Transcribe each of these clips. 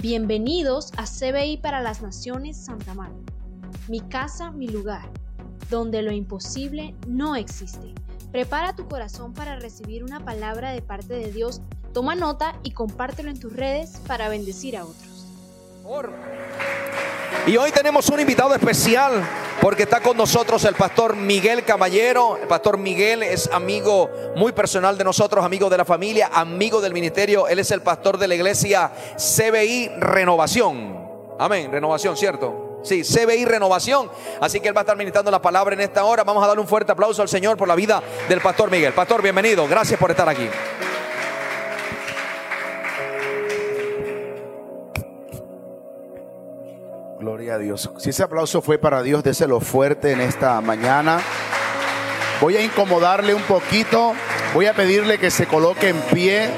Bienvenidos a CBI para las Naciones Santa Marta. Mi casa, mi lugar, donde lo imposible no existe. Prepara tu corazón para recibir una palabra de parte de Dios. Toma nota y compártelo en tus redes para bendecir a otros. Y hoy tenemos un invitado especial porque está con nosotros el pastor Miguel Caballero. El pastor Miguel es amigo muy personal de nosotros, amigo de la familia, amigo del ministerio. Él es el pastor de la iglesia CBI Renovación. Amén, renovación, ¿cierto? Sí, CBI Renovación. Así que él va a estar ministrando la palabra en esta hora. Vamos a darle un fuerte aplauso al Señor por la vida del pastor Miguel. Pastor, bienvenido. Gracias por estar aquí. Gloria a Dios. Si ese aplauso fue para Dios, déselo fuerte en esta mañana. Voy a incomodarle un poquito. Voy a pedirle que se coloque en pie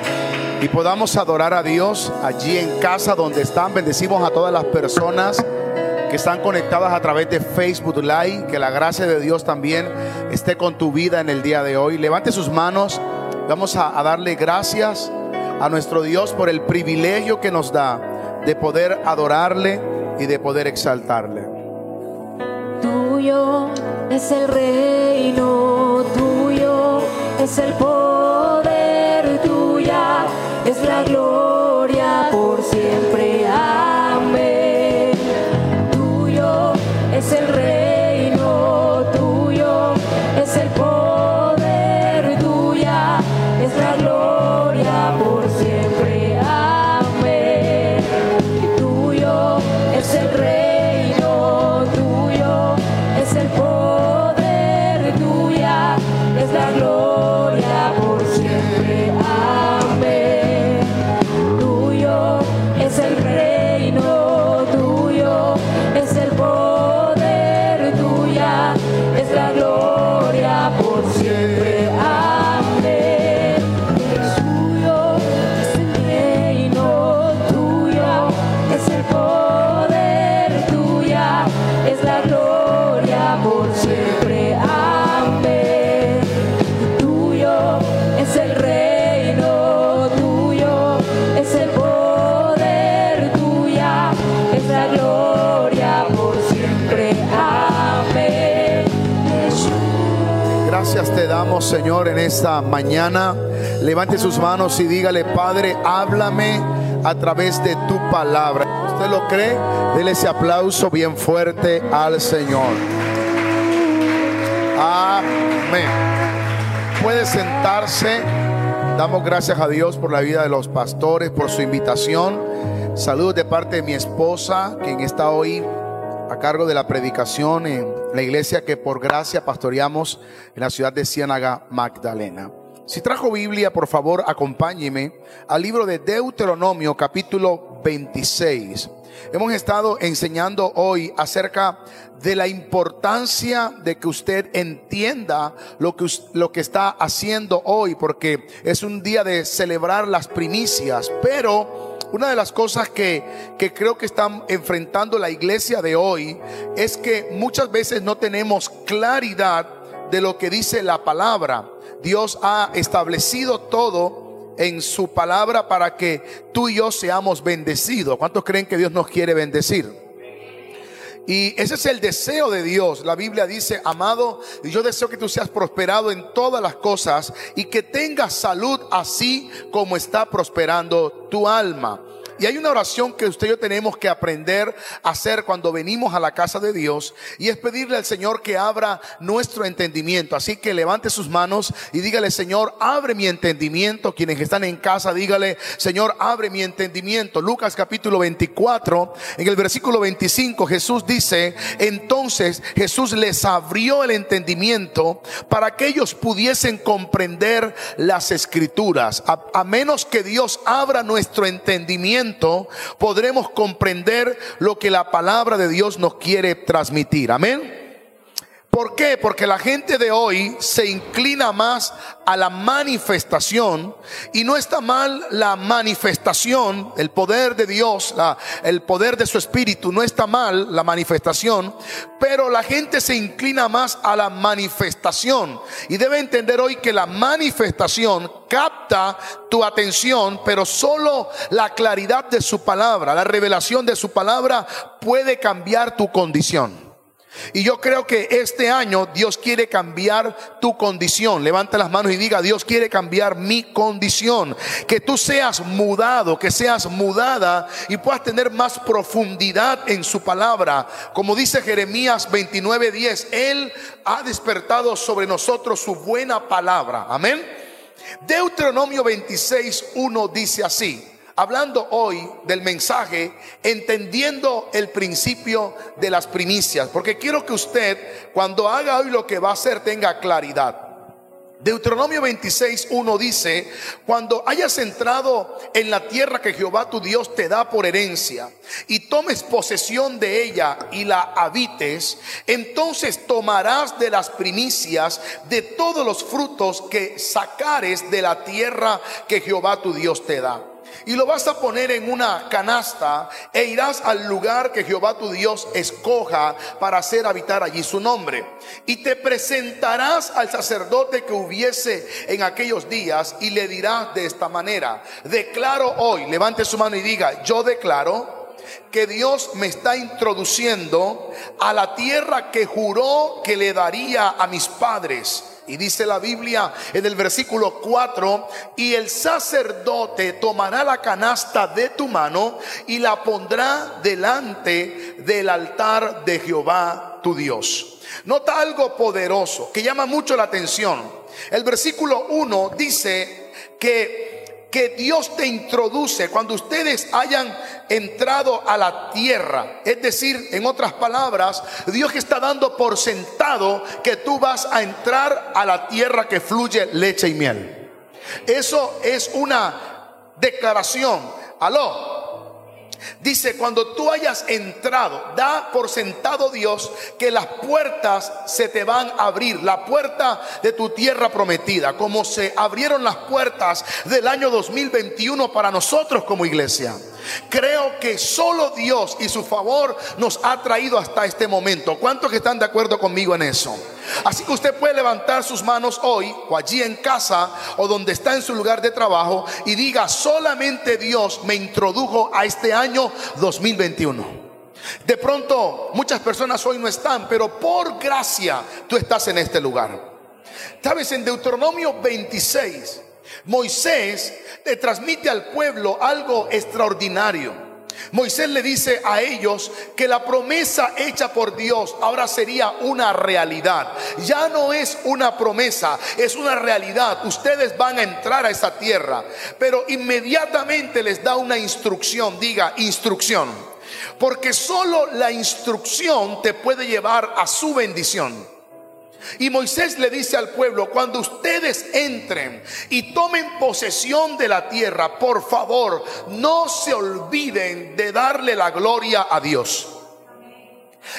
y podamos adorar a Dios allí en casa donde están. Bendecimos a todas las personas que están conectadas a través de Facebook Live. Que la gracia de Dios también esté con tu vida en el día de hoy. Levante sus manos. Vamos a, a darle gracias a nuestro Dios por el privilegio que nos da de poder adorarle y de poder exaltarle. Tuyo es el reino, tuyo es el poder, tuya es la gloria Señor, en esta mañana. Levante sus manos y dígale, Padre, háblame a través de tu palabra. ¿Usted lo cree? Dele ese aplauso bien fuerte al Señor. Amén. Puede sentarse. Damos gracias a Dios por la vida de los pastores, por su invitación. Saludos de parte de mi esposa, quien está hoy a cargo de la predicación en la iglesia que por gracia pastoreamos en la ciudad de Ciénaga, Magdalena. Si trajo Biblia, por favor, acompáñeme al libro de Deuteronomio, capítulo 26. Hemos estado enseñando hoy acerca de la importancia de que usted entienda lo que, lo que está haciendo hoy, porque es un día de celebrar las primicias, pero una de las cosas que, que creo que están enfrentando la iglesia de hoy es que muchas veces no tenemos claridad de lo que dice la palabra. Dios ha establecido todo en su palabra para que tú y yo seamos bendecidos. ¿Cuántos creen que Dios nos quiere bendecir? Y ese es el deseo de Dios. La Biblia dice, amado, yo deseo que tú seas prosperado en todas las cosas y que tengas salud así como está prosperando tu alma. Y hay una oración que usted y yo tenemos que aprender a hacer cuando venimos a la casa de Dios y es pedirle al Señor que abra nuestro entendimiento. Así que levante sus manos y dígale, Señor, abre mi entendimiento. Quienes están en casa, dígale, Señor, abre mi entendimiento. Lucas capítulo 24, en el versículo 25, Jesús dice, entonces Jesús les abrió el entendimiento para que ellos pudiesen comprender las escrituras. A, menos que Dios abra nuestro entendimiento, podremos comprender lo que la palabra de Dios nos quiere transmitir. Amén. ¿Por qué? Porque la gente de hoy se inclina más a la manifestación y no está mal la manifestación, el poder de Dios, el poder de su espíritu, no está mal la manifestación, pero la gente se inclina más a la manifestación y debe entender hoy que la manifestación capta tu atención, pero solo la claridad de su palabra, la revelación de su palabra puede cambiar tu condición. Y yo creo que este año Dios quiere cambiar tu condición. Levanta las manos y diga, Dios quiere cambiar mi condición. Que tú seas mudado, que seas mudada y puedas tener más profundidad en su palabra. Como dice Jeremías 29:10, Él ha despertado sobre nosotros su buena palabra. Amén. Deuteronomio 26:1 dice así hablando hoy del mensaje, entendiendo el principio de las primicias, porque quiero que usted, cuando haga hoy lo que va a hacer, tenga claridad. Deuteronomio 26, 1 dice, cuando hayas entrado en la tierra que Jehová tu Dios te da por herencia y tomes posesión de ella y la habites, entonces tomarás de las primicias de todos los frutos que sacares de la tierra que Jehová tu Dios te da y lo vas a poner en una canasta e irás al lugar que Jehová tu Dios escoja para hacer habitar allí su nombre. Y te presentarás al sacerdote que hubiese en aquellos días y le dirás de esta manera, declaro hoy, levante su mano y diga, yo declaro que Dios me está introduciendo a la tierra que juró que le daría a mis padres y dice la Biblia en el versículo 4, y el sacerdote tomará la canasta de tu mano y la pondrá delante del altar de Jehová tu Dios. Nota algo poderoso que llama mucho la atención. El versículo 1 dice que que Dios te introduce cuando ustedes hayan entrado a la tierra. Es decir, en otras palabras, Dios está dando por sentado que tú vas a entrar a la tierra que fluye leche y miel. Eso es una declaración. Aló. Dice, cuando tú hayas entrado, da por sentado Dios que las puertas se te van a abrir, la puerta de tu tierra prometida, como se abrieron las puertas del año 2021 para nosotros como iglesia. Creo que solo Dios y su favor nos ha traído hasta este momento. ¿Cuántos que están de acuerdo conmigo en eso? Así que usted puede levantar sus manos hoy o allí en casa o donde está en su lugar de trabajo y diga, solamente Dios me introdujo a este año 2021. De pronto muchas personas hoy no están, pero por gracia tú estás en este lugar. Sabes, en Deuteronomio 26, Moisés le transmite al pueblo algo extraordinario. Moisés le dice a ellos que la promesa hecha por Dios ahora sería una realidad. Ya no es una promesa, es una realidad. Ustedes van a entrar a esa tierra, pero inmediatamente les da una instrucción, diga instrucción. Porque solo la instrucción te puede llevar a su bendición. Y Moisés le dice al pueblo, cuando ustedes entren y tomen posesión de la tierra, por favor, no se olviden de darle la gloria a Dios.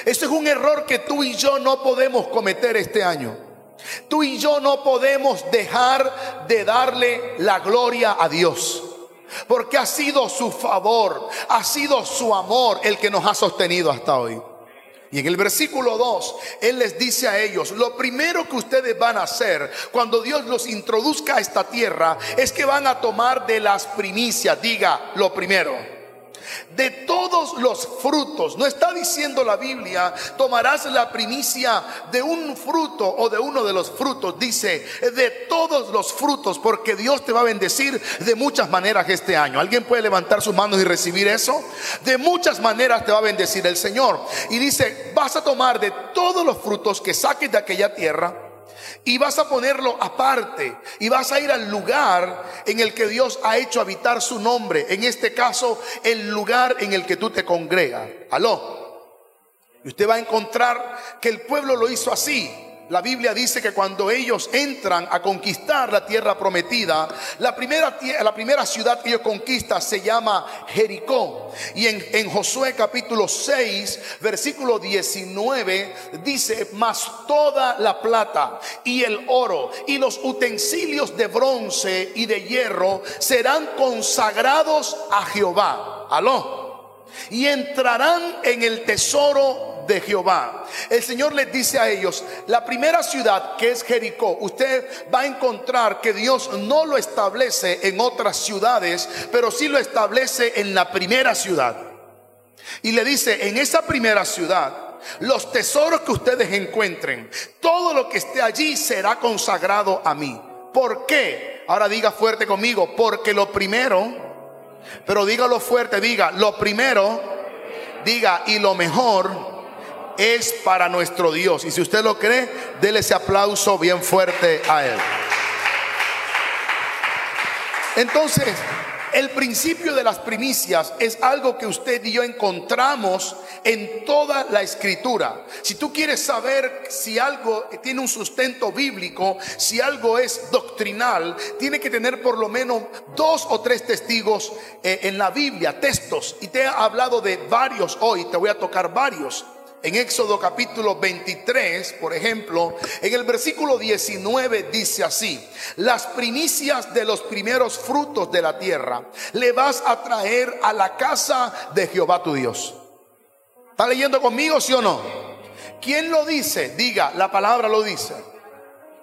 Este es un error que tú y yo no podemos cometer este año. Tú y yo no podemos dejar de darle la gloria a Dios. Porque ha sido su favor, ha sido su amor el que nos ha sostenido hasta hoy. Y en el versículo 2, Él les dice a ellos, lo primero que ustedes van a hacer cuando Dios los introduzca a esta tierra es que van a tomar de las primicias, diga lo primero de todos los frutos. No está diciendo la Biblia, tomarás la primicia de un fruto o de uno de los frutos. Dice, de todos los frutos, porque Dios te va a bendecir de muchas maneras este año. ¿Alguien puede levantar sus manos y recibir eso? De muchas maneras te va a bendecir el Señor. Y dice, vas a tomar de todos los frutos que saques de aquella tierra y vas a ponerlo aparte y vas a ir al lugar en el que Dios ha hecho habitar su nombre. En este caso, el lugar en el que tú te congregas. Aló. Y usted va a encontrar que el pueblo lo hizo así. La Biblia dice que cuando ellos entran a conquistar la tierra prometida, la primera, la primera ciudad que ellos conquistan se llama Jericó. Y en, en Josué capítulo 6, versículo 19, dice, mas toda la plata y el oro y los utensilios de bronce y de hierro serán consagrados a Jehová. Aló. Y entrarán en el tesoro de Jehová. El Señor les dice a ellos, la primera ciudad que es Jericó, usted va a encontrar que Dios no lo establece en otras ciudades, pero sí lo establece en la primera ciudad. Y le dice, en esa primera ciudad, los tesoros que ustedes encuentren, todo lo que esté allí será consagrado a mí. ¿Por qué? Ahora diga fuerte conmigo, porque lo primero, pero dígalo fuerte, diga, lo primero, diga, y lo mejor es para nuestro Dios. Y si usted lo cree, déle ese aplauso bien fuerte a Él. Entonces, el principio de las primicias es algo que usted y yo encontramos en toda la escritura. Si tú quieres saber si algo tiene un sustento bíblico, si algo es doctrinal, tiene que tener por lo menos dos o tres testigos eh, en la Biblia, textos. Y te he hablado de varios hoy, te voy a tocar varios. En Éxodo capítulo 23, por ejemplo, en el versículo 19 dice así, las primicias de los primeros frutos de la tierra le vas a traer a la casa de Jehová tu Dios. ¿Está leyendo conmigo, sí o no? ¿Quién lo dice? Diga, la palabra lo dice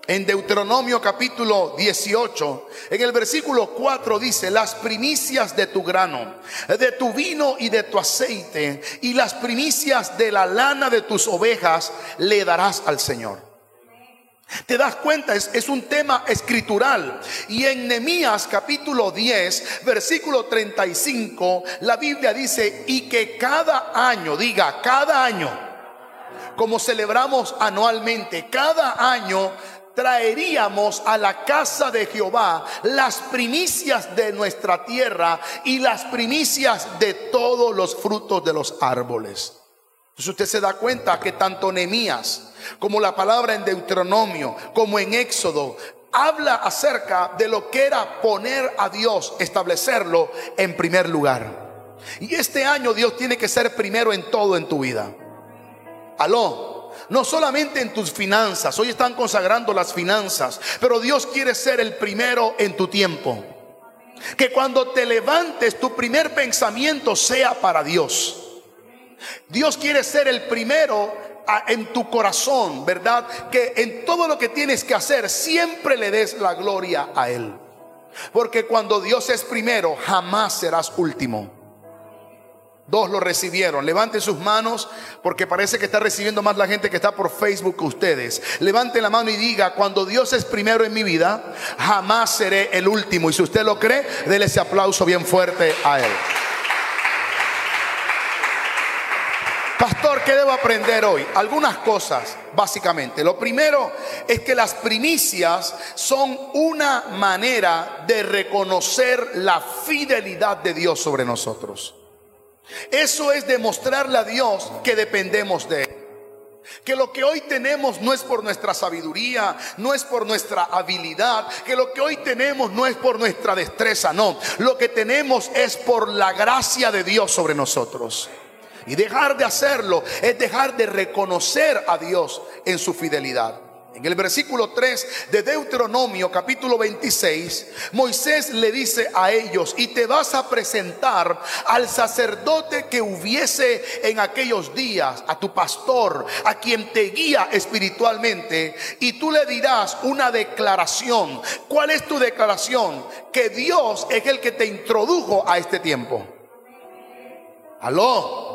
en Deuteronomio capítulo 18, en el versículo 4 dice, las primicias de tu grano, de tu vino y de tu aceite, y las primicias de la lana de tus ovejas le darás al Señor. ¿Te das cuenta? Es, es, un tema escritural. Y en Nehemías capítulo 10, versículo 35, la Biblia dice, y que cada año, diga, cada año, como celebramos anualmente, cada año traeríamos a la casa de Jehová las primicias de nuestra tierra y las primicias de todos los frutos de los árboles. Entonces usted se da cuenta que tanto Nehemías como la palabra en Deuteronomio, como en Éxodo, habla acerca de lo que era poner a Dios, establecerlo en primer lugar. Y este año Dios tiene que ser primero en todo en tu vida. Aló no solamente en tus finanzas, hoy están consagrando las finanzas, pero Dios quiere ser el primero en tu tiempo. Que cuando te levantes tu primer pensamiento sea para Dios. Dios quiere ser el primero en tu corazón, ¿verdad? Que en todo lo que tienes que hacer siempre le des la gloria a Él. Porque cuando Dios es primero, jamás serás último. Dos lo recibieron. Levanten sus manos porque parece que está recibiendo más la gente que está por Facebook que ustedes. Levanten la mano y diga, cuando Dios es primero en mi vida, jamás seré el último. Y si usted lo cree, déle ese aplauso bien fuerte a Él. Pastor, ¿qué debo aprender hoy? Algunas cosas, básicamente. Lo primero es que las primicias son una manera de reconocer la fidelidad de Dios sobre nosotros. Eso es demostrarle a Dios que dependemos de Él. Que lo que hoy tenemos no es por nuestra sabiduría, no es por nuestra habilidad, que lo que hoy tenemos no es por nuestra destreza, no. Lo que tenemos es por la gracia de Dios sobre nosotros. Y dejar de hacerlo es dejar de reconocer a Dios en su fidelidad. En el versículo 3 de Deuteronomio capítulo 26, Moisés le dice a ellos, y te vas a presentar al sacerdote que hubiese en aquellos días, a tu pastor, a quien te guía espiritualmente, y tú le dirás una declaración. ¿Cuál es tu declaración? Que Dios es el que te introdujo a este tiempo. Aló.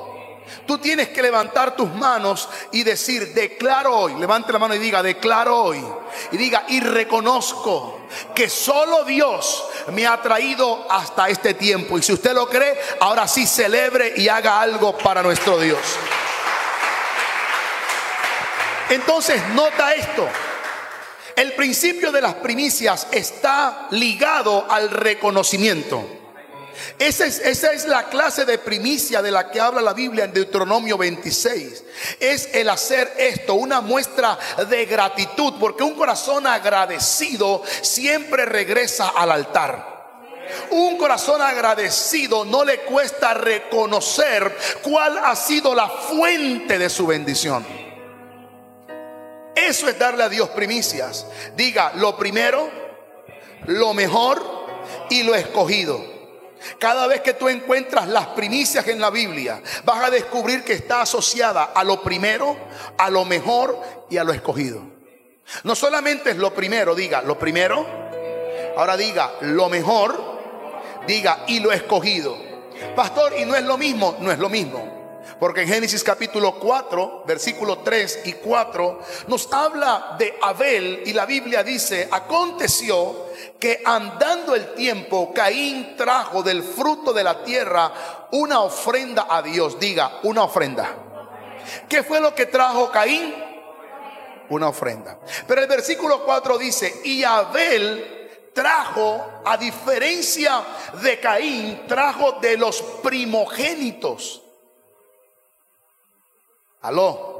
Tú tienes que levantar tus manos y decir, declaro hoy, levante la mano y diga, declaro hoy. Y diga, y reconozco que solo Dios me ha traído hasta este tiempo. Y si usted lo cree, ahora sí celebre y haga algo para nuestro Dios. Entonces, nota esto. El principio de las primicias está ligado al reconocimiento. Esa es, esa es la clase de primicia de la que habla la Biblia en Deuteronomio 26. Es el hacer esto, una muestra de gratitud, porque un corazón agradecido siempre regresa al altar. Un corazón agradecido no le cuesta reconocer cuál ha sido la fuente de su bendición. Eso es darle a Dios primicias. Diga lo primero, lo mejor y lo escogido. Cada vez que tú encuentras las primicias en la Biblia, vas a descubrir que está asociada a lo primero, a lo mejor y a lo escogido. No solamente es lo primero, diga lo primero, ahora diga lo mejor, diga y lo escogido. Pastor, y no es lo mismo, no es lo mismo. Porque en Génesis capítulo 4, versículo 3 y 4, nos habla de Abel y la Biblia dice, aconteció que andando el tiempo, Caín trajo del fruto de la tierra una ofrenda a Dios. Diga, una ofrenda. ¿Qué fue lo que trajo Caín? Una ofrenda. Pero el versículo 4 dice, y Abel trajo, a diferencia de Caín, trajo de los primogénitos. Aló.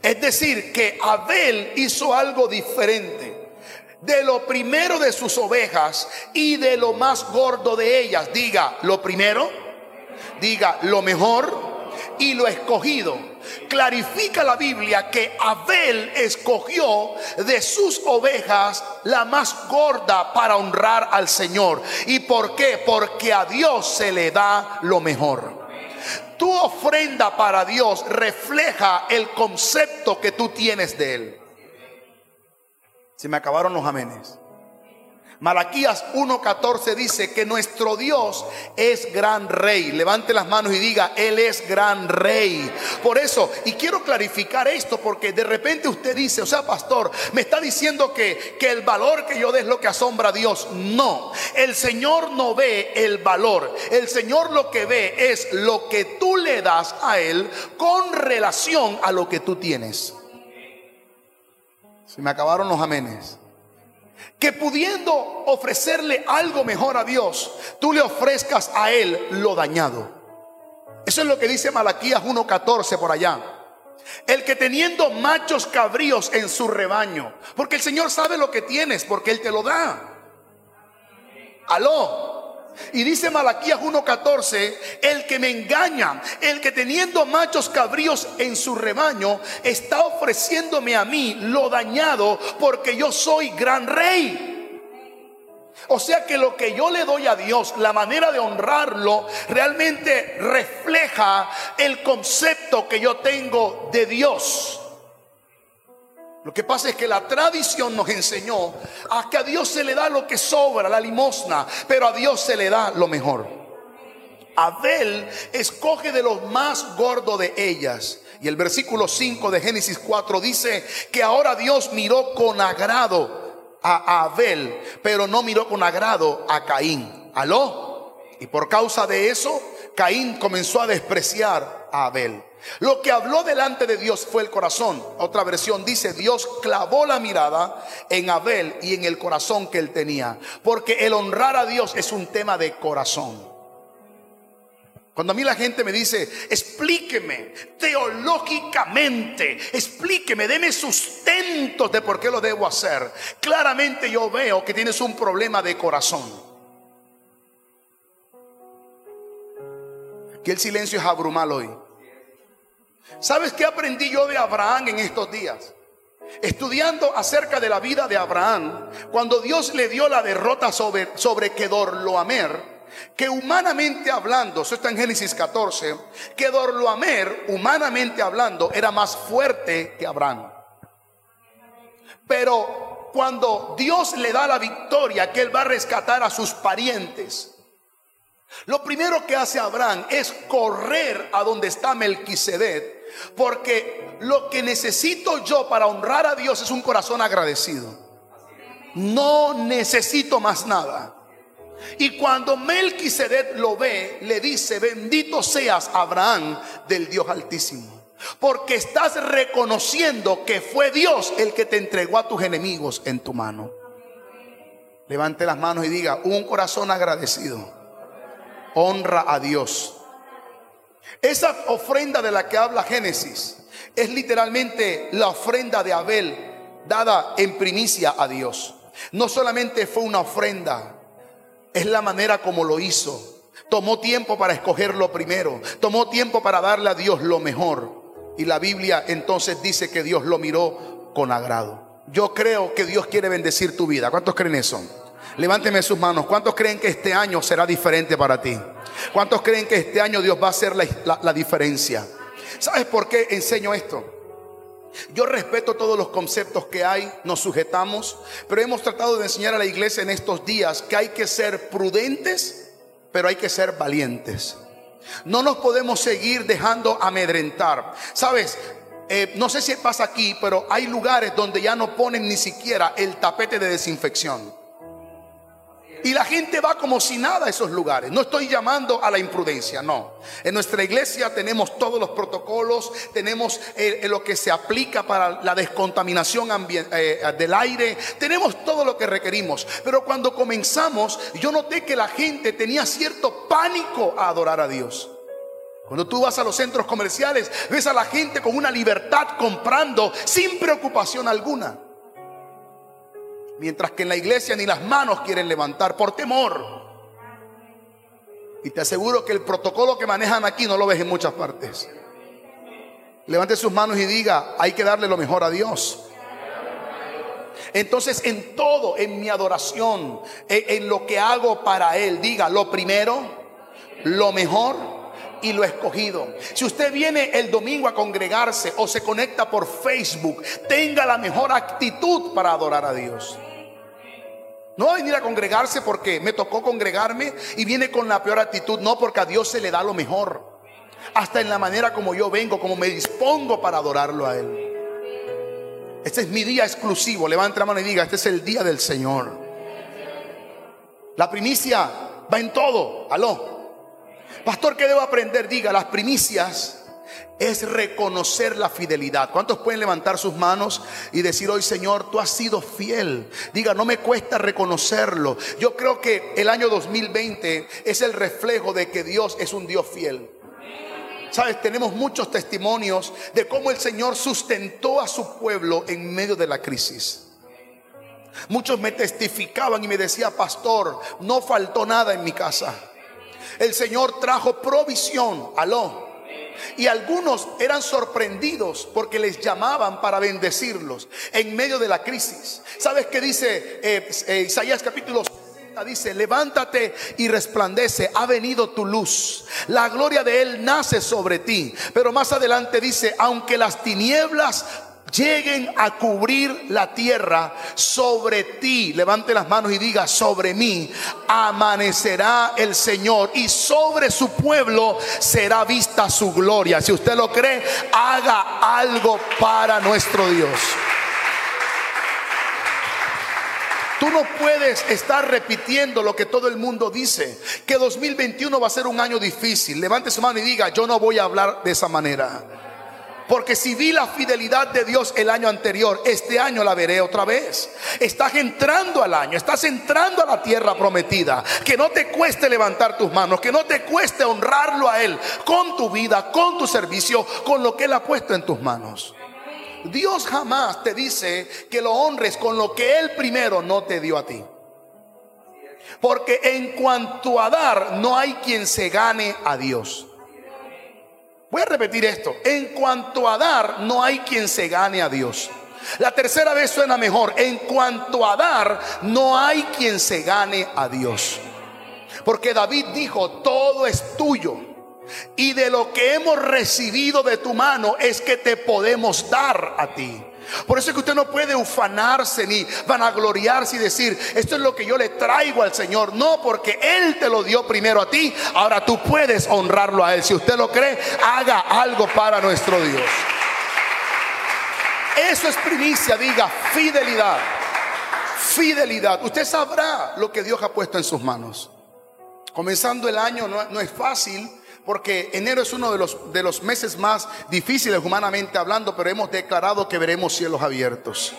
Es decir, que Abel hizo algo diferente de lo primero de sus ovejas y de lo más gordo de ellas. Diga lo primero, diga lo mejor y lo escogido. Clarifica la Biblia que Abel escogió de sus ovejas la más gorda para honrar al Señor. ¿Y por qué? Porque a Dios se le da lo mejor. Tu ofrenda para Dios refleja el concepto que tú tienes de Él. Se me acabaron los amenes. Malaquías 1:14 dice que nuestro Dios es gran rey. Levante las manos y diga, Él es gran rey. Por eso, y quiero clarificar esto porque de repente usted dice, o sea, pastor, me está diciendo que, que el valor que yo dé es lo que asombra a Dios. No, el Señor no ve el valor. El Señor lo que ve es lo que tú le das a Él con relación a lo que tú tienes. Se me acabaron los amenes. Que pudiendo ofrecerle algo mejor a Dios, tú le ofrezcas a Él lo dañado. Eso es lo que dice Malaquías 1.14 por allá. El que teniendo machos cabríos en su rebaño, porque el Señor sabe lo que tienes, porque Él te lo da. Aló. Y dice Malaquías 1:14, el que me engaña, el que teniendo machos cabríos en su rebaño, está ofreciéndome a mí lo dañado porque yo soy gran rey. O sea que lo que yo le doy a Dios, la manera de honrarlo, realmente refleja el concepto que yo tengo de Dios. Lo que pasa es que la tradición nos enseñó a que a Dios se le da lo que sobra, la limosna, pero a Dios se le da lo mejor. Abel escoge de los más gordos de ellas. Y el versículo 5 de Génesis 4 dice que ahora Dios miró con agrado a Abel, pero no miró con agrado a Caín. ¿Aló? Y por causa de eso, Caín comenzó a despreciar a Abel. Lo que habló delante de Dios fue el corazón. Otra versión dice, Dios clavó la mirada en Abel y en el corazón que él tenía. Porque el honrar a Dios es un tema de corazón. Cuando a mí la gente me dice, explíqueme teológicamente, explíqueme, deme sustentos de por qué lo debo hacer. Claramente yo veo que tienes un problema de corazón. Que el silencio es abrumal hoy. ¿Sabes qué aprendí yo de Abraham en estos días? Estudiando acerca de la vida de Abraham, cuando Dios le dio la derrota sobre, sobre Kedorloamer, que humanamente hablando, eso está en Génesis 14, que humanamente hablando, era más fuerte que Abraham. Pero cuando Dios le da la victoria, que él va a rescatar a sus parientes, lo primero que hace Abraham es correr a donde está Melquisedec porque lo que necesito yo para honrar a Dios es un corazón agradecido. No necesito más nada. Y cuando Melquisedec lo ve, le dice, bendito seas Abraham del Dios Altísimo. Porque estás reconociendo que fue Dios el que te entregó a tus enemigos en tu mano. Levante las manos y diga, un corazón agradecido honra a Dios. Esa ofrenda de la que habla Génesis es literalmente la ofrenda de Abel dada en primicia a Dios. No solamente fue una ofrenda, es la manera como lo hizo. Tomó tiempo para escogerlo primero, tomó tiempo para darle a Dios lo mejor. Y la Biblia entonces dice que Dios lo miró con agrado. Yo creo que Dios quiere bendecir tu vida. ¿Cuántos creen eso? Levánteme sus manos. ¿Cuántos creen que este año será diferente para ti? ¿Cuántos creen que este año Dios va a hacer la, la diferencia? ¿Sabes por qué enseño esto? Yo respeto todos los conceptos que hay, nos sujetamos, pero hemos tratado de enseñar a la iglesia en estos días que hay que ser prudentes, pero hay que ser valientes. No nos podemos seguir dejando amedrentar. Sabes, eh, no sé si pasa aquí, pero hay lugares donde ya no ponen ni siquiera el tapete de desinfección. Y la gente va como si nada a esos lugares. No estoy llamando a la imprudencia, no. En nuestra iglesia tenemos todos los protocolos, tenemos eh, lo que se aplica para la descontaminación eh, del aire, tenemos todo lo que requerimos. Pero cuando comenzamos, yo noté que la gente tenía cierto pánico a adorar a Dios. Cuando tú vas a los centros comerciales, ves a la gente con una libertad comprando sin preocupación alguna. Mientras que en la iglesia ni las manos quieren levantar por temor. Y te aseguro que el protocolo que manejan aquí no lo ves en muchas partes. Levante sus manos y diga, hay que darle lo mejor a Dios. Entonces en todo, en mi adoración, en, lo que hago para Él, diga lo primero, lo mejor y lo escogido. Si usted viene el domingo a congregarse o se conecta por Facebook, tenga la mejor actitud para adorar a Dios. No va a venir a congregarse porque me tocó congregarme y viene con la peor actitud. No, porque a Dios se le da lo mejor. Hasta en la manera como yo vengo, como me dispongo para adorarlo a Él. Este es mi día exclusivo. Levante la mano y diga, este es el día del Señor. La primicia va en todo. Aló. Pastor, ¿qué debo aprender? Diga, las primicias es reconocer la fidelidad. ¿Cuántos pueden levantar sus manos y decir hoy, Señor, tú has sido fiel? Diga, no me cuesta reconocerlo. Yo creo que el año 2020 es el reflejo de que Dios es un Dios fiel. Sabes, tenemos muchos testimonios de cómo el Señor sustentó a su pueblo en medio de la crisis. Muchos me testificaban y me decía, pastor, no faltó nada en mi casa. El Señor trajo provisión. Aló. Y algunos eran sorprendidos porque les llamaban para bendecirlos en medio de la crisis. ¿Sabes qué dice eh, eh, Isaías capítulo 60? Dice, levántate y resplandece, ha venido tu luz. La gloria de Él nace sobre ti. Pero más adelante dice, aunque las tinieblas lleguen a cubrir la tierra sobre ti. Levante las manos y diga, sobre mí amanecerá el Señor y sobre su pueblo será vista su gloria. Si usted lo cree, haga algo para nuestro Dios. Tú no puedes estar repitiendo lo que todo el mundo dice, que 2021 va a ser un año difícil. Levante su mano y diga, yo no voy a hablar de esa manera. Porque si vi la fidelidad de Dios el año anterior, este año la veré otra vez. Estás entrando al año, estás entrando a la tierra prometida. Que no te cueste levantar tus manos, que no te cueste honrarlo a Él con tu vida, con tu servicio, con lo que Él ha puesto en tus manos. Dios jamás te dice que lo honres con lo que Él primero no te dio a ti. Porque en cuanto a dar, no hay quien se gane a Dios. Voy a repetir esto. En cuanto a dar, no hay quien se gane a Dios. La tercera vez suena mejor. En cuanto a dar, no hay quien se gane a Dios. Porque David dijo, todo es tuyo. Y de lo que hemos recibido de tu mano es que te podemos dar a ti. Por eso es que usted no puede ufanarse ni vanagloriarse y decir, esto es lo que yo le traigo al Señor. No, porque Él te lo dio primero a ti. Ahora tú puedes honrarlo a Él. Si usted lo cree, haga algo para nuestro Dios. Eso es primicia, diga fidelidad. Fidelidad. Usted sabrá lo que Dios ha puesto en sus manos. Comenzando el año no, no es fácil porque enero es uno de los, de los meses más difíciles humanamente hablando, pero hemos declarado que veremos cielos abiertos.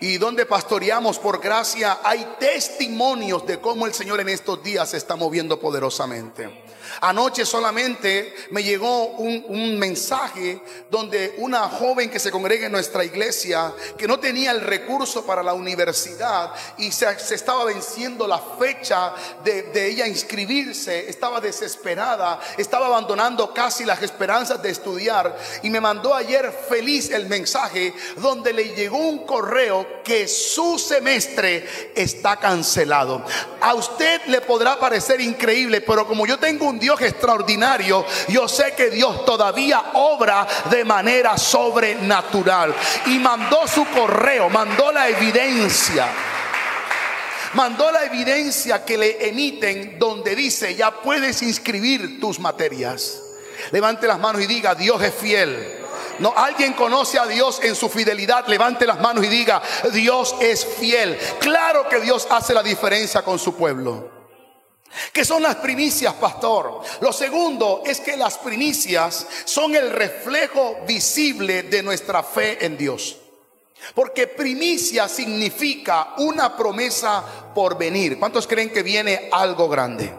y donde pastoreamos por gracia, hay testimonios de cómo el Señor en estos días se está moviendo poderosamente. Anoche solamente me llegó un, mensaje donde una joven que se congrega en nuestra iglesia, que no tenía el recurso para la universidad y se, se estaba venciendo la fecha de, de, ella inscribirse, estaba desesperada, estaba abandonando casi las esperanzas de estudiar y me mandó ayer feliz el mensaje donde le llegó un correo que su semestre está cancelado. A usted le podrá parecer increíble, pero como yo tengo un Dios extraordinario, yo sé que Dios todavía obra de manera sobrenatural. Y mandó su correo, mandó la evidencia. Mandó la evidencia que le emiten donde dice, ya puedes inscribir tus materias. Levante las manos y diga, Dios es fiel. No, alguien conoce a Dios en su fidelidad. Levante las manos y diga, Dios es fiel. Claro que Dios hace la diferencia con su pueblo. ¿Qué son las primicias, pastor? Lo segundo es que las primicias son el reflejo visible de nuestra fe en Dios. Porque primicia significa una promesa por venir. ¿Cuántos creen que viene algo grande?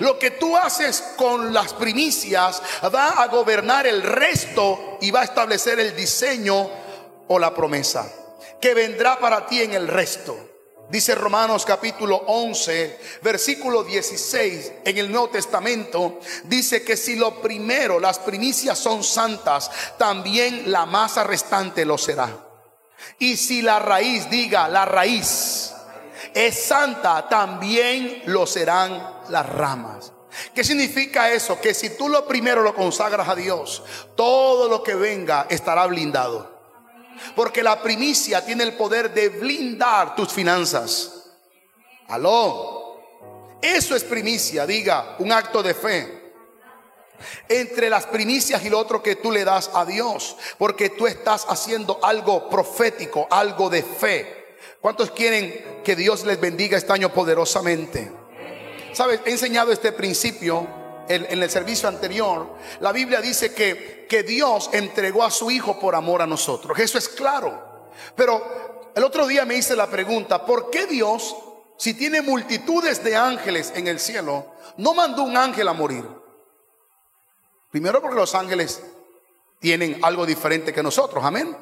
Lo que tú haces con las primicias va a gobernar el resto y va a establecer el diseño o la promesa que vendrá para ti en el resto. Dice Romanos capítulo 11, versículo 16 en el Nuevo Testamento, dice que si lo primero, las primicias son santas, también la masa restante lo será. Y si la raíz, diga, la raíz es santa, también lo serán las ramas. ¿Qué significa eso? Que si tú lo primero lo consagras a Dios, todo lo que venga estará blindado. Porque la primicia tiene el poder de blindar tus finanzas. Aló. Eso es primicia, diga, un acto de fe. Entre las primicias y lo otro que tú le das a Dios. Porque tú estás haciendo algo profético, algo de fe. ¿Cuántos quieren que Dios les bendiga este año poderosamente? ¿Sabes? He enseñado este principio en, el servicio anterior, la Biblia dice que, que Dios entregó a su Hijo por amor a nosotros. Eso es claro. Pero el otro día me hice la pregunta, ¿por qué Dios, si tiene multitudes de ángeles en el cielo, no mandó un ángel a morir? Primero porque los ángeles tienen algo diferente que nosotros, amén.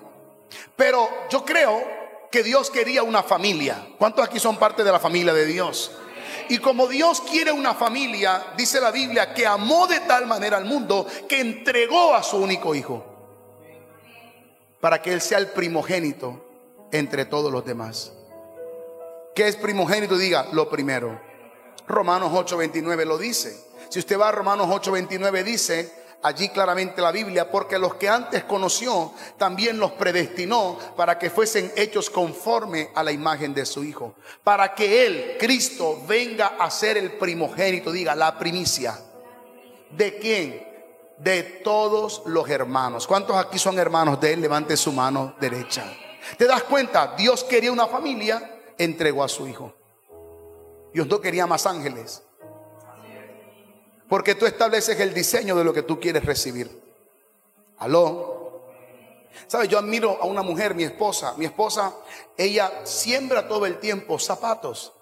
Pero yo creo que Dios quería una familia. ¿Cuántos aquí son parte de la familia de Dios? Y como Dios quiere una familia, dice la Biblia, que amó de tal manera al mundo que entregó a su único hijo para que Él sea el primogénito entre todos los demás. ¿Qué es primogénito? Diga lo primero. Romanos 8:29 lo dice. Si usted va a Romanos 8:29 dice, allí claramente la Biblia, porque los que antes conoció, también los predestinó para que fuesen hechos conforme a la imagen de su Hijo, para que Él, Cristo, venga a ser el primogénito, diga, la primicia. ¿De quién? De todos los hermanos. ¿Cuántos aquí son hermanos de Él? Levante su mano derecha. ¿Te das cuenta? Dios quería una familia, entregó a su Hijo. Dios no quería más ángeles. Porque tú estableces el diseño de lo que tú quieres recibir. Aló. ¿Sabes? Yo admiro a una mujer, mi esposa. Mi esposa, ella siembra todo el tiempo zapatos.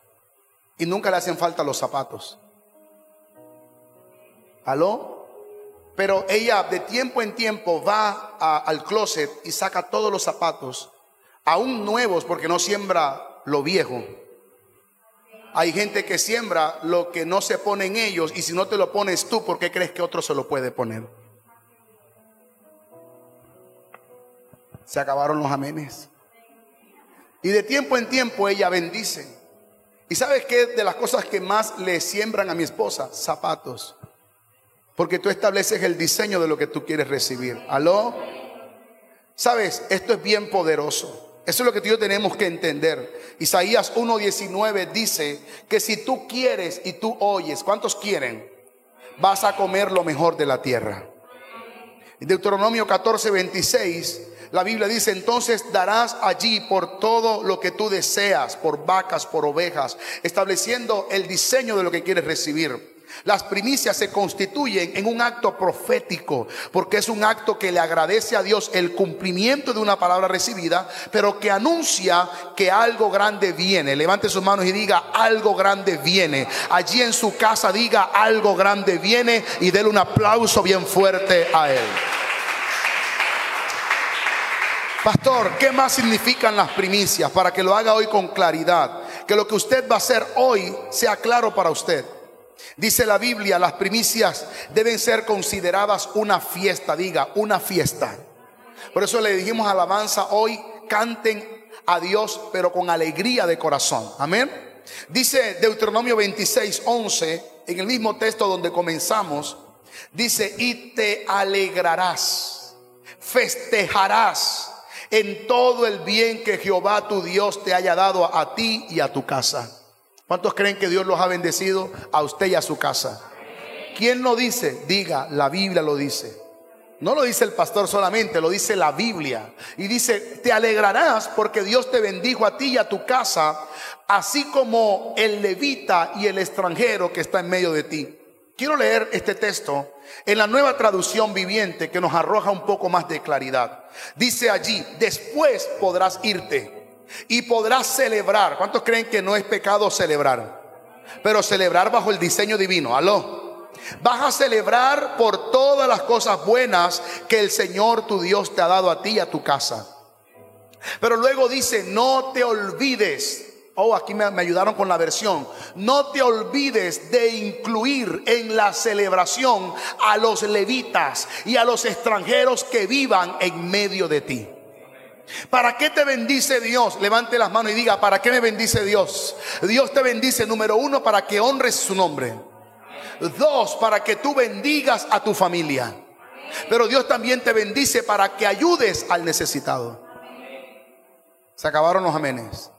Y nunca le hacen falta los zapatos. ¿Aló? Pero ella de tiempo en tiempo va al closet y saca todos los zapatos, aún nuevos porque no siembra lo viejo. Hay gente que siembra lo que no se pone en ellos y si no te lo pones tú, ¿por qué crees que otro se lo puede poner? Se acabaron los amenes. Y de tiempo en tiempo ella bendice. ¿Y sabes qué? De las cosas que más le siembran a mi esposa, zapatos. Porque tú estableces el diseño de lo que tú quieres recibir. ¿Aló? ¿Sabes? Esto es bien poderoso. Eso es lo que tú tenemos que entender. Isaías 1.19 dice que si tú quieres y tú oyes, ¿cuántos quieren? Vas a comer lo mejor de la tierra. En Deuteronomio 14.26, la Biblia dice, entonces darás allí por todo lo que tú deseas, por vacas, por ovejas, estableciendo el diseño de lo que quieres recibir. Las primicias se constituyen en un acto profético, porque es un acto que le agradece a Dios el cumplimiento de una palabra recibida, pero que anuncia que algo grande viene. Levante sus manos y diga, algo grande viene. Allí en su casa diga, algo grande viene y déle un aplauso bien fuerte a él. Pastor, ¿qué más significan las primicias? Para que lo haga hoy con claridad. Que lo que usted va a hacer hoy sea claro para usted. Dice la Biblia, las primicias deben ser consideradas una fiesta, diga, una fiesta. Por eso le dijimos alabanza hoy, canten a Dios, pero con alegría de corazón. Amén. Dice Deuteronomio 26, 11, en el mismo texto donde comenzamos, dice, y te alegrarás, festejarás en todo el bien que Jehová tu Dios te haya dado a, ti y a tu casa. ¿Cuántos creen que Dios los ha bendecido a usted y a su casa? ¿Quién lo dice? Diga, la Biblia lo dice. No lo dice el pastor solamente, lo dice la Biblia. Y dice, te alegrarás porque Dios te bendijo a ti y a tu casa, así como el levita y el extranjero que está en medio de ti. Quiero leer este texto en la nueva traducción viviente que nos arroja un poco más de claridad. Dice allí, después podrás irte y podrás celebrar. ¿Cuántos creen que no es pecado celebrar? Pero celebrar bajo el diseño divino. Aló. Vas a celebrar por todas las cosas buenas que el Señor tu Dios te ha dado a ti y a tu casa. Pero luego dice, no te olvides Oh, aquí me, ayudaron con la versión. No te olvides de incluir en la celebración a los levitas y a los extranjeros que vivan en medio de ti. ¿Para qué te bendice Dios? Levante las manos y diga, ¿para qué me bendice Dios? Dios te bendice, número uno, para que honres su nombre. Dos, para que tú bendigas a tu familia. Pero Dios también te bendice para que ayudes al necesitado. Se acabaron los amenes.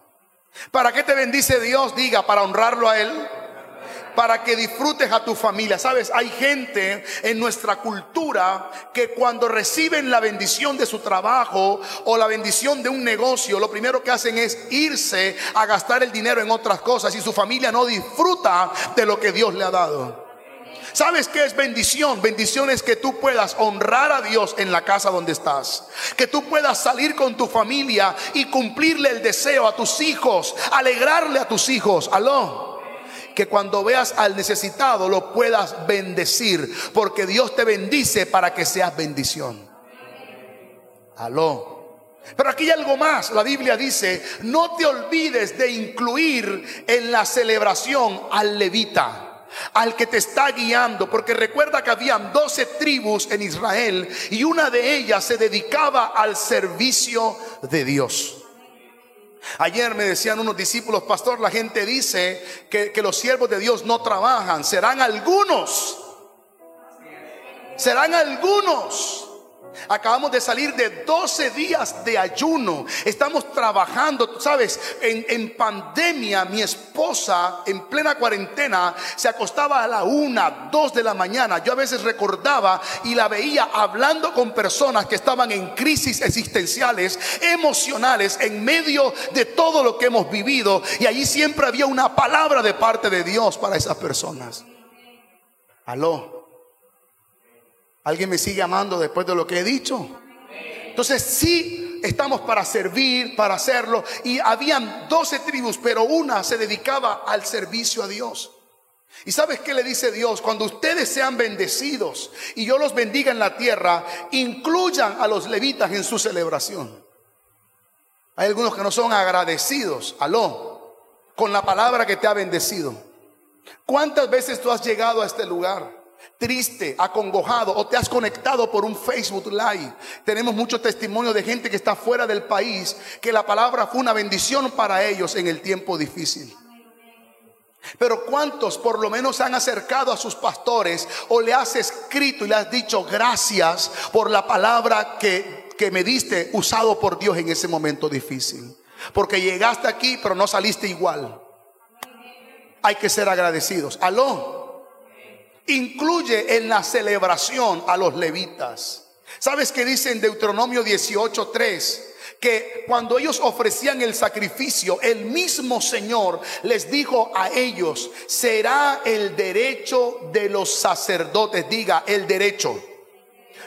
¿Para qué te bendice Dios? Diga, para honrarlo a Él. Para que disfrutes a tu familia. Sabes, hay gente en nuestra cultura que cuando reciben la bendición de su trabajo o la bendición de un negocio, lo primero que hacen es irse a gastar el dinero en otras cosas y su familia no disfruta de lo que Dios le ha dado. ¿Sabes qué es bendición? Bendición es que tú puedas honrar a Dios en la casa donde estás. Que tú puedas salir con tu familia y cumplirle el deseo a tus hijos, alegrarle a tus hijos. Aló. Que cuando veas al necesitado lo puedas bendecir. Porque Dios te bendice para que seas bendición. Aló. Pero aquí hay algo más. La Biblia dice, no te olvides de incluir en la celebración al levita al que te está guiando, porque recuerda que habían doce tribus en Israel y una de ellas se dedicaba al servicio de Dios. Ayer me decían unos discípulos, pastor, la gente dice que, que los siervos de Dios no trabajan, serán algunos, serán algunos Acabamos de salir de 12 días de ayuno. Estamos trabajando, sabes, en, en, pandemia mi esposa en plena cuarentena se acostaba a la una, dos de la mañana. Yo a veces recordaba y la veía hablando con personas que estaban en crisis existenciales, emocionales, en medio de todo lo que hemos vivido. Y allí siempre había una palabra de parte de Dios para esas personas. Aló. ¿Alguien me sigue amando después de lo que he dicho? Entonces sí estamos para servir, para hacerlo. Y habían doce tribus, pero una se dedicaba al servicio a Dios. ¿Y sabes qué le dice Dios? Cuando ustedes sean bendecidos y yo los bendiga en la tierra, incluyan a los levitas en su celebración. Hay algunos que no son agradecidos, aló, con la palabra que te ha bendecido. ¿Cuántas veces tú has llegado a este lugar? Triste, acongojado o te has conectado por un Facebook Live. Tenemos mucho testimonio de gente que está fuera del país, que la palabra fue una bendición para ellos en el tiempo difícil. Pero ¿cuántos por lo menos han acercado a sus pastores o le has escrito y le has dicho gracias por la palabra que, que me diste usado por Dios en ese momento difícil? Porque llegaste aquí pero no saliste igual. Hay que ser agradecidos. Aló incluye en la celebración a los levitas. ¿Sabes qué dice en Deuteronomio 18:3? que cuando ellos ofrecían el sacrificio, el mismo Señor les dijo a ellos, será el derecho de los sacerdotes, diga el derecho.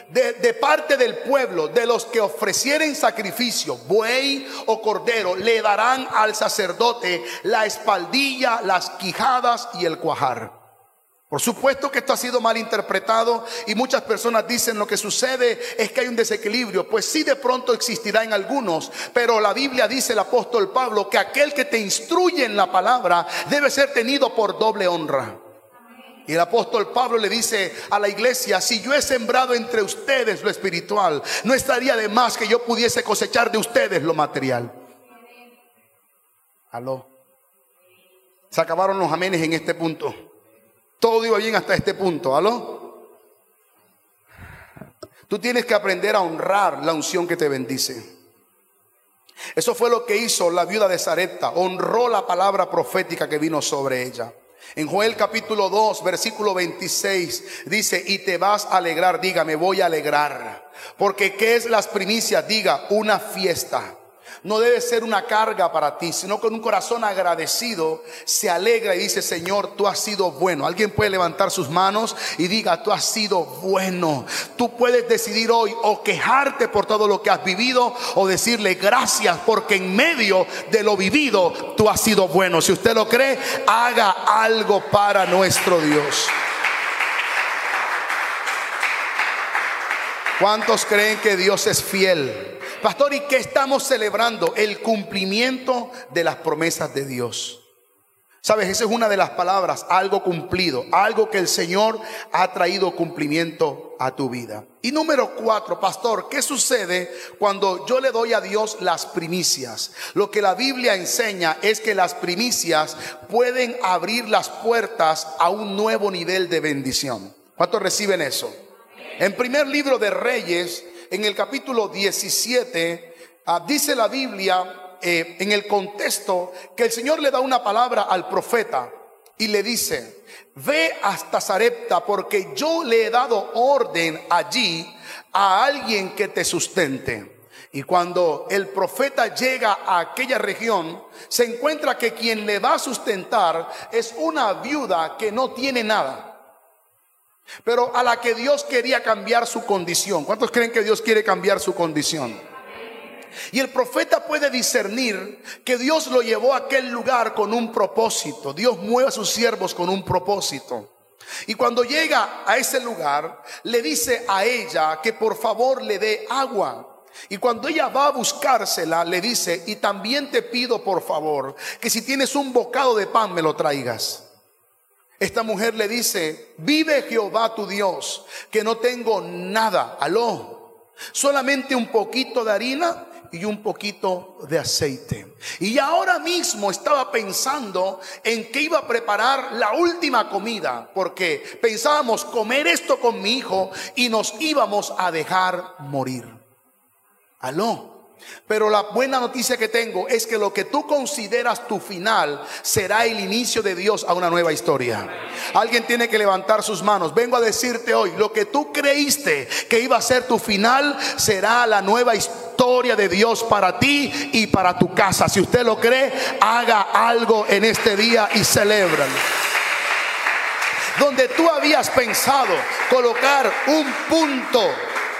De, de, parte del pueblo, de los que ofrecieren sacrificio, buey o cordero, le darán al sacerdote la espaldilla, las quijadas y el cuajar. Por supuesto que esto ha sido mal interpretado y muchas personas dicen lo que sucede es que hay un desequilibrio. Pues sí de pronto existirá en algunos, pero la Biblia dice el apóstol Pablo que aquel que te instruye en la palabra debe ser tenido por doble honra. Y el apóstol Pablo le dice a la iglesia, si yo he sembrado entre ustedes lo espiritual, no estaría de más que yo pudiese cosechar de ustedes lo material. Aló. Se acabaron los amenes en este punto. Todo iba bien hasta este punto, ¿aló? Tú tienes que aprender a honrar la unción que te bendice. Eso fue lo que hizo la viuda de Zarepta, honró la palabra profética que vino sobre ella. En Joel capítulo 2, versículo 26 dice, y te vas a alegrar, diga, me voy a alegrar. Porque ¿qué es las primicias? Diga, una fiesta no debe ser una carga para ti, sino con un corazón agradecido se alegra y dice, Señor, tú has sido bueno. Alguien puede levantar sus manos y diga, tú has sido bueno. Tú puedes decidir hoy o quejarte por todo lo que has vivido o decirle gracias porque en medio de lo vivido tú has sido bueno. Si usted lo cree, haga algo para nuestro Dios. ¿Cuántos creen que Dios es fiel? Pastor, ¿y qué estamos celebrando? El cumplimiento de las promesas de Dios. Sabes, esa es una de las palabras, algo cumplido, algo que el Señor ha traído cumplimiento a tu vida. Y número cuatro, pastor, ¿qué sucede cuando yo le doy a Dios las primicias? Lo que la Biblia enseña es que las primicias pueden abrir las puertas a un nuevo nivel de bendición. ¿Cuántos reciben eso? En primer libro de Reyes, en el capítulo 17, ah, dice la Biblia eh, en el contexto que el Señor le da una palabra al profeta y le dice, ve hasta Sarepta porque yo le he dado orden allí a alguien que te sustente. Y cuando el profeta llega a aquella región, se encuentra que quien le va a sustentar es una viuda que no tiene nada pero a la que Dios quería cambiar su condición. ¿Cuántos creen que Dios quiere cambiar su condición? Y el profeta puede discernir que Dios lo llevó a aquel lugar con un propósito. Dios mueve a sus siervos con un propósito. Y cuando llega a ese lugar, le dice a ella que por favor le dé agua. Y cuando ella va a buscársela, le dice, y también te pido por favor que si tienes un bocado de pan me lo traigas. Esta mujer le dice, vive Jehová tu Dios, que no tengo nada, aló, solamente un poquito de harina y un poquito de aceite. Y ahora mismo estaba pensando en que iba a preparar la última comida, porque pensábamos comer esto con mi hijo y nos íbamos a dejar morir. Aló. Pero la buena noticia que tengo es que lo que tú consideras tu final será el inicio de Dios a una nueva historia. Alguien tiene que levantar sus manos. Vengo a decirte hoy, lo que tú creíste que iba a ser tu final será la nueva historia de Dios para ti y para tu casa. Si usted lo cree, haga algo en este día y celébralo donde tú habías pensado colocar un punto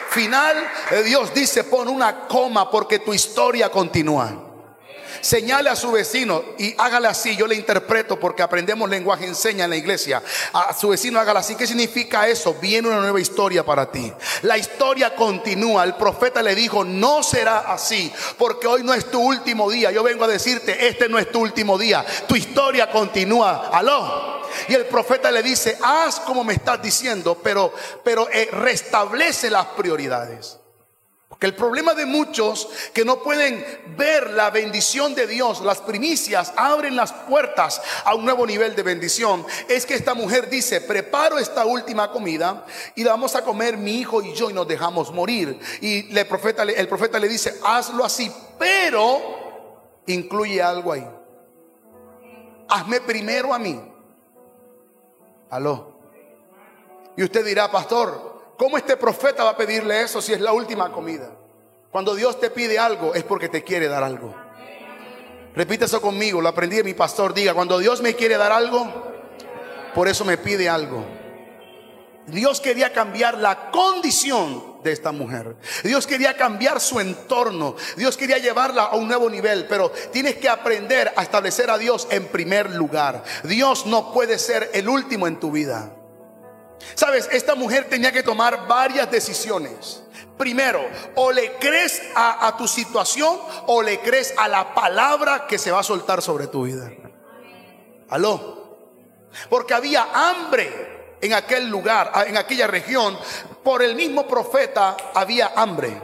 final, eh, Dios dice, pon una coma porque tu historia continúa. Señale a su vecino y hágale así. Yo le interpreto porque aprendemos lenguaje, enseña en la iglesia. A su vecino hágale así. ¿Qué significa eso? Viene una nueva historia para ti. La historia continúa. El profeta le dijo, no será así porque hoy no es tu último día. Yo vengo a decirte, este no es tu último día. Tu historia continúa. Aló. Y el profeta le dice, haz como me estás diciendo, pero, pero eh, restablece las prioridades. Porque el problema de muchos que no pueden ver la bendición de Dios, las primicias abren las puertas a un nuevo nivel de bendición, es que esta mujer dice, preparo esta última comida y la vamos a comer mi hijo y yo y nos dejamos morir. Y el profeta, el profeta le dice, hazlo así, pero incluye algo ahí. Hazme primero a mí Aló. Y usted dirá, pastor, ¿cómo este profeta va a pedirle eso si es la última comida? Cuando Dios te pide algo es porque te quiere dar algo. Repite eso conmigo, lo aprendí de mi pastor. Diga, cuando Dios me quiere dar algo, por eso me pide algo. Dios quería cambiar la condición de esta mujer. Dios quería cambiar su entorno. Dios quería llevarla a un nuevo nivel. Pero tienes que aprender a establecer a Dios en primer lugar. Dios no puede ser el último en tu vida. Sabes, esta mujer tenía que tomar varias decisiones. Primero, o le crees a, a, tu situación o le crees a la palabra que se va a soltar sobre tu vida. Aló. Porque había hambre en aquel lugar, en aquella región. Por el mismo profeta había hambre.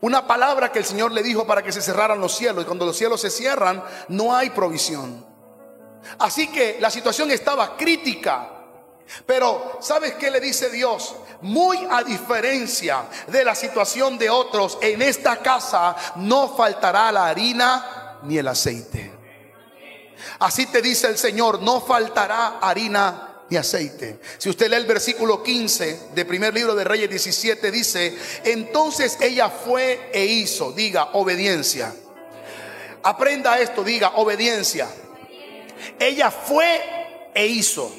Una palabra que el Señor le dijo para que se cerraran los cielos. Y cuando los cielos se cierran, no hay provisión. Así que la situación estaba crítica. Pero, ¿sabes qué le dice Dios? Muy a diferencia de la situación de otros, en esta casa no faltará la harina ni el aceite. Así te dice el Señor, no faltará harina ni aceite. Si usted lee el versículo 15 del primer libro de Reyes 17, dice, entonces ella fue e hizo, diga, obediencia. Aprenda esto, diga, obediencia. Ella fue e hizo.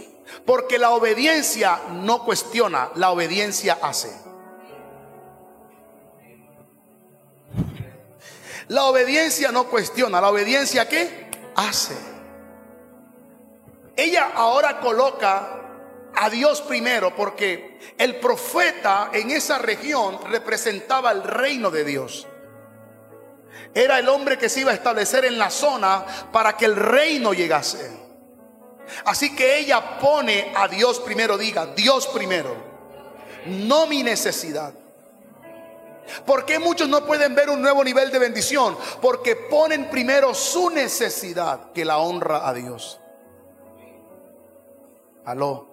Porque la obediencia no cuestiona, la obediencia hace. La obediencia no cuestiona, la obediencia qué? Hace. Ella ahora coloca a Dios primero porque el profeta en esa región representaba el reino de Dios. Era el hombre que se iba a establecer en la zona para que el reino llegase. Así que ella pone a Dios primero, diga, Dios primero, no mi necesidad. ¿Por qué muchos no pueden ver un nuevo nivel de bendición? Porque ponen primero su necesidad que la honra a Dios. Aló.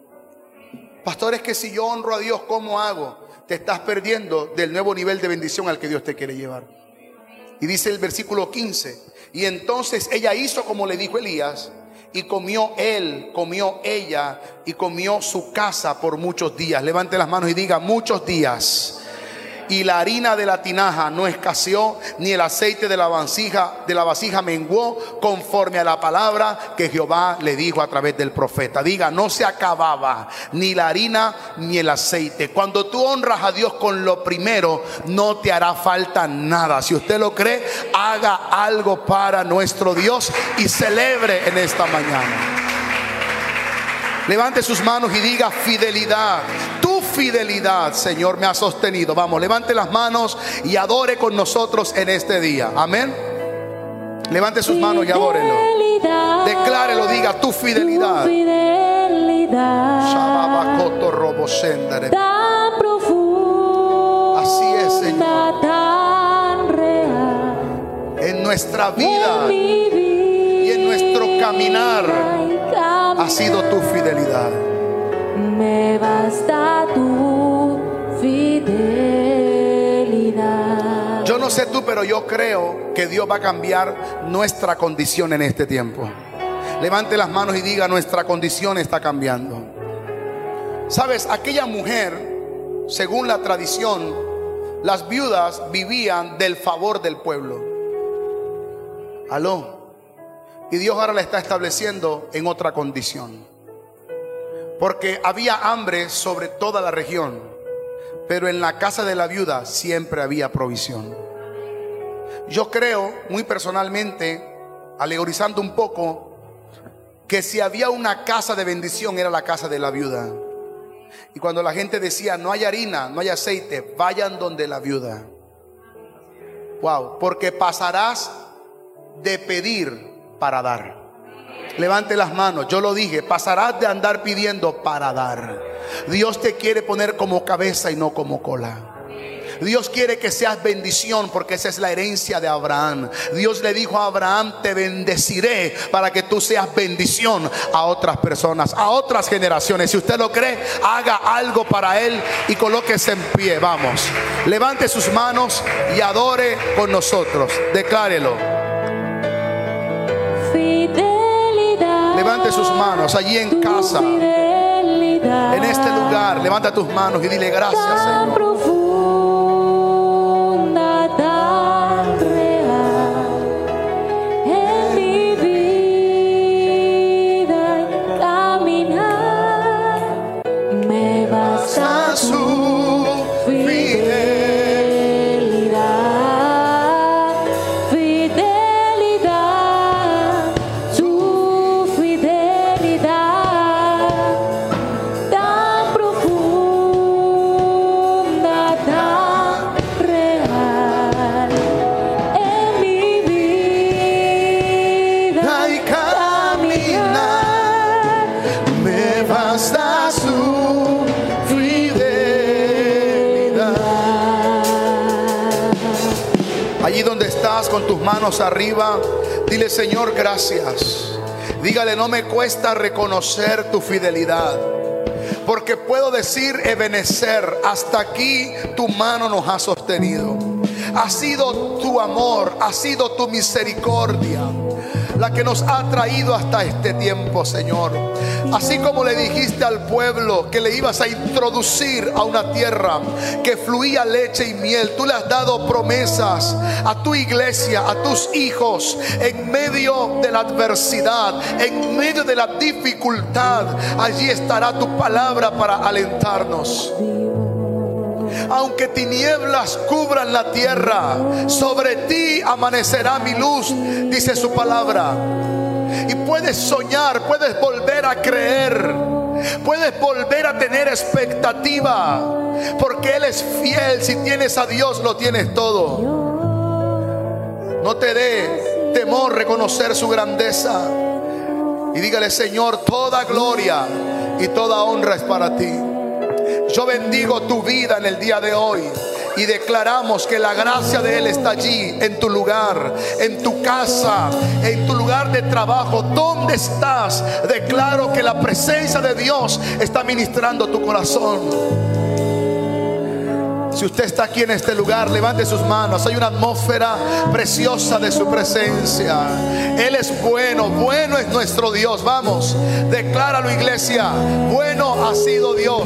Pastor, es que si yo honro a Dios, ¿cómo hago? Te estás perdiendo del nuevo nivel de bendición al que Dios te quiere llevar. Y dice el versículo 15, y entonces ella hizo como le dijo Elías, y comió él, comió ella y comió su casa por muchos días. Levante las manos y diga muchos días. Y la harina de la tinaja no escaseó, ni el aceite de la vasija, de la vasija menguó, conforme a la palabra que Jehová le dijo a través del profeta. Diga, no se acababa ni la harina ni el aceite. Cuando tú honras a Dios con lo primero, no te hará falta nada. Si usted lo cree, haga algo para nuestro Dios y celebre en esta mañana. Levante sus manos y diga fidelidad. Fidelidad, Señor, me ha sostenido. Vamos, levante las manos y adore con nosotros en este día. Amén. Levante sus manos y adórelo. Declárelo, diga tu fidelidad. Tu fidelidad tan profunda, Así es, Señor. tan real. En nuestra vida En mi vida y en nuestro caminar ha sido tu fidelidad. Me basta tu fidelidad. Yo no sé tú, pero yo creo que Dios va a cambiar nuestra condición en este tiempo. Levante las manos y diga, nuestra condición está cambiando. Sabes, aquella mujer, según la tradición, las viudas vivían del favor del pueblo. Aló. Y Dios ahora la está estableciendo en otra condición. Porque había hambre sobre toda la región, pero en la casa de la viuda siempre había provisión. Yo creo, muy personalmente, alegorizando un poco, que si había una casa de bendición era la casa de la viuda. Y cuando la gente decía, no hay harina, no hay aceite, vayan donde la viuda. Wow, porque pasarás de pedir para dar. Levante las manos, yo lo dije, pasarás de andar pidiendo para dar. Dios te quiere poner como cabeza y no como cola. Dios quiere que seas bendición porque esa es la herencia de Abraham. Dios le dijo a Abraham, te bendeciré para que tú seas bendición a otras personas, a otras generaciones. Si usted lo cree, haga algo para él y colóquese en pie. Vamos, levante sus manos y adore con nosotros. Declárelo. Fidelidad. Levante sus manos allí en casa, en este lugar. Levanta tus manos y dile gracias, Señor. Manos arriba, dile Señor, gracias. Dígale, no me cuesta reconocer tu fidelidad. Porque puedo decir, Ebenecer, hasta aquí tu mano nos ha sostenido. Ha sido tu amor, ha sido tu misericordia la que nos ha traído hasta este tiempo, Señor. Así como le dijiste al pueblo que le ibas a introducir a una tierra que fluía leche y miel, tú le has dado promesas a tu iglesia, a tus hijos, en medio de la adversidad, en medio de la dificultad. Allí estará tu palabra para alentarnos aunque tinieblas cubran la tierra, sobre ti amanecerá mi luz, dice su palabra. Y puedes soñar, puedes volver a creer, puedes volver a tener expectativa, porque Él es fiel. Si tienes a Dios, lo tienes todo. No te dé temor reconocer su grandeza. Y dígale, Señor, toda gloria y toda honra es para ti. Yo bendigo tu vida en el día de hoy. Y declaramos que la gracia de Él está allí, en tu lugar, en tu casa, en tu lugar de trabajo. ¿Dónde estás? Declaro que la presencia de Dios está ministrando tu corazón. Si usted está aquí en este lugar, levante sus manos. Hay una atmósfera preciosa de su presencia. Él es bueno, bueno es nuestro Dios. Vamos, decláralo iglesia. Bueno ha sido Dios.